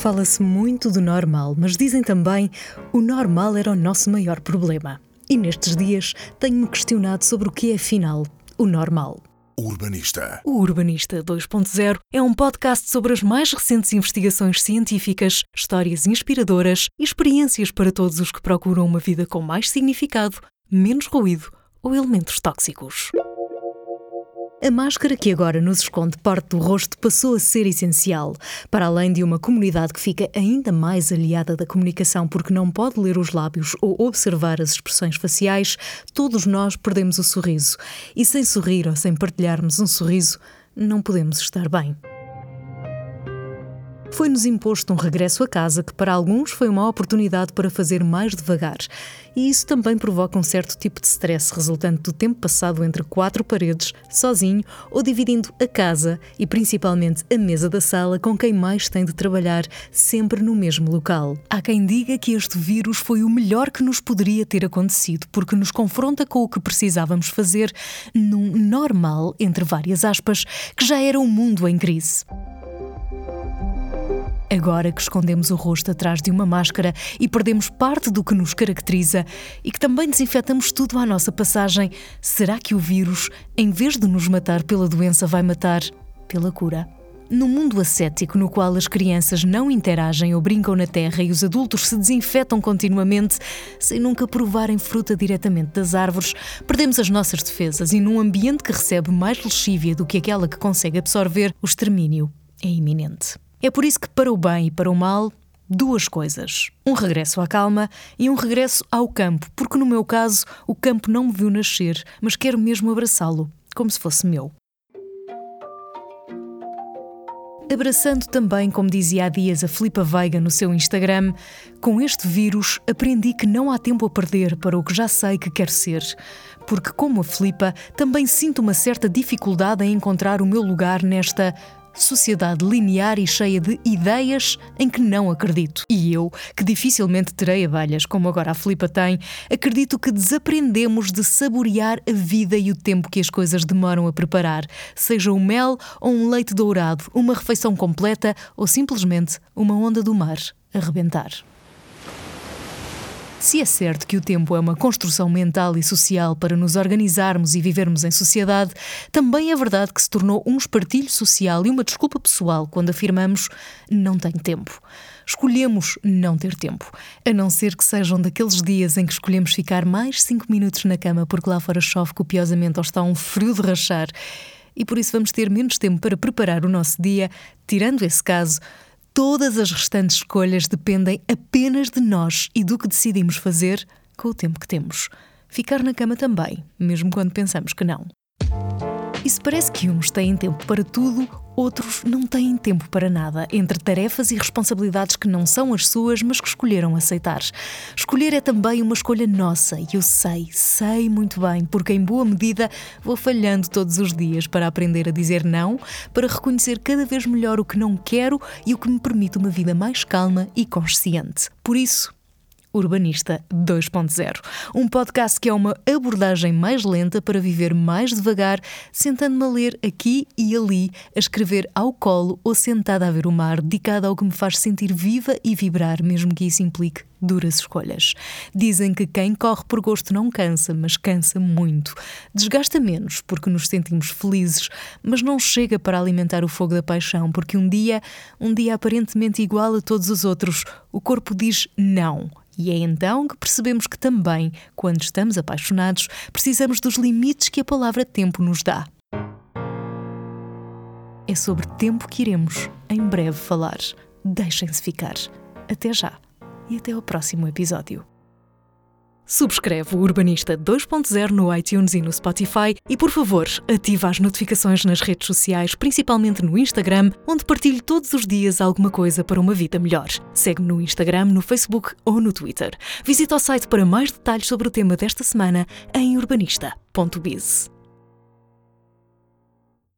Fala-se muito do normal, mas dizem também o normal era o nosso maior problema. E nestes dias tenho-me questionado sobre o que é afinal o normal. Urbanista. O Urbanista 2.0 é um podcast sobre as mais recentes investigações científicas, histórias inspiradoras e experiências para todos os que procuram uma vida com mais significado, menos ruído ou elementos tóxicos. A máscara que agora nos esconde parte do rosto passou a ser essencial, para além de uma comunidade que fica ainda mais aliada da comunicação porque não pode ler os lábios ou observar as expressões faciais, todos nós perdemos o sorriso. E sem sorrir ou sem partilharmos um sorriso, não podemos estar bem foi-nos imposto um regresso a casa que, para alguns, foi uma oportunidade para fazer mais devagar. E isso também provoca um certo tipo de stress resultante do tempo passado entre quatro paredes, sozinho ou dividindo a casa e principalmente a mesa da sala com quem mais tem de trabalhar, sempre no mesmo local. Há quem diga que este vírus foi o melhor que nos poderia ter acontecido, porque nos confronta com o que precisávamos fazer num normal, entre várias aspas, que já era um mundo em crise. Agora que escondemos o rosto atrás de uma máscara e perdemos parte do que nos caracteriza e que também desinfetamos tudo à nossa passagem, será que o vírus, em vez de nos matar pela doença, vai matar pela cura? No mundo ascético, no qual as crianças não interagem ou brincam na terra e os adultos se desinfetam continuamente, sem nunca provarem fruta diretamente das árvores, perdemos as nossas defesas e num ambiente que recebe mais lexívia do que aquela que consegue absorver, o extermínio é iminente. É por isso que, para o bem e para o mal, duas coisas: um regresso à calma e um regresso ao campo, porque no meu caso, o campo não me viu nascer, mas quero mesmo abraçá-lo, como se fosse meu. Abraçando também, como dizia há dias a Filipa Veiga no seu Instagram, com este vírus aprendi que não há tempo a perder para o que já sei que quero ser. Porque, como a Filipa, também sinto uma certa dificuldade em encontrar o meu lugar nesta sociedade linear e cheia de ideias em que não acredito. E eu, que dificilmente terei abelhas, como agora a Filipa tem, acredito que desaprendemos de saborear a vida e o tempo que as coisas demoram a preparar, seja um mel ou um leite dourado, uma refeição completa ou simplesmente uma onda do mar a rebentar. Se é certo que o tempo é uma construção mental e social para nos organizarmos e vivermos em sociedade, também é verdade que se tornou um espartilho social e uma desculpa pessoal quando afirmamos não tenho tempo. Escolhemos não ter tempo, a não ser que sejam daqueles dias em que escolhemos ficar mais cinco minutos na cama porque lá fora chove copiosamente ou está um frio de rachar. E por isso vamos ter menos tempo para preparar o nosso dia, tirando esse caso Todas as restantes escolhas dependem apenas de nós e do que decidimos fazer com o tempo que temos. Ficar na cama também, mesmo quando pensamos que não. E se parece que uns têm tempo para tudo, outros não têm tempo para nada, entre tarefas e responsabilidades que não são as suas, mas que escolheram aceitar. Escolher é também uma escolha nossa, e eu sei, sei muito bem, porque em boa medida vou falhando todos os dias para aprender a dizer não, para reconhecer cada vez melhor o que não quero e o que me permite uma vida mais calma e consciente. Por isso, Urbanista 2.0, um podcast que é uma abordagem mais lenta para viver mais devagar, sentando-me a ler aqui e ali, a escrever ao colo ou sentada a ver o mar, dedicada ao que me faz sentir viva e vibrar, mesmo que isso implique duras escolhas. Dizem que quem corre por gosto não cansa, mas cansa muito. Desgasta menos, porque nos sentimos felizes, mas não chega para alimentar o fogo da paixão, porque um dia, um dia aparentemente igual a todos os outros, o corpo diz não e é então que percebemos que também, quando estamos apaixonados, precisamos dos limites que a palavra tempo nos dá. É sobre tempo que iremos, em breve, falar. Deixem-se ficar. Até já e até ao próximo episódio. Subscreve o Urbanista 2.0 no iTunes e no Spotify e, por favor, ativa as notificações nas redes sociais, principalmente no Instagram, onde partilho todos os dias alguma coisa para uma vida melhor. Segue-me no Instagram, no Facebook ou no Twitter. Visita o site para mais detalhes sobre o tema desta semana em urbanista.biz.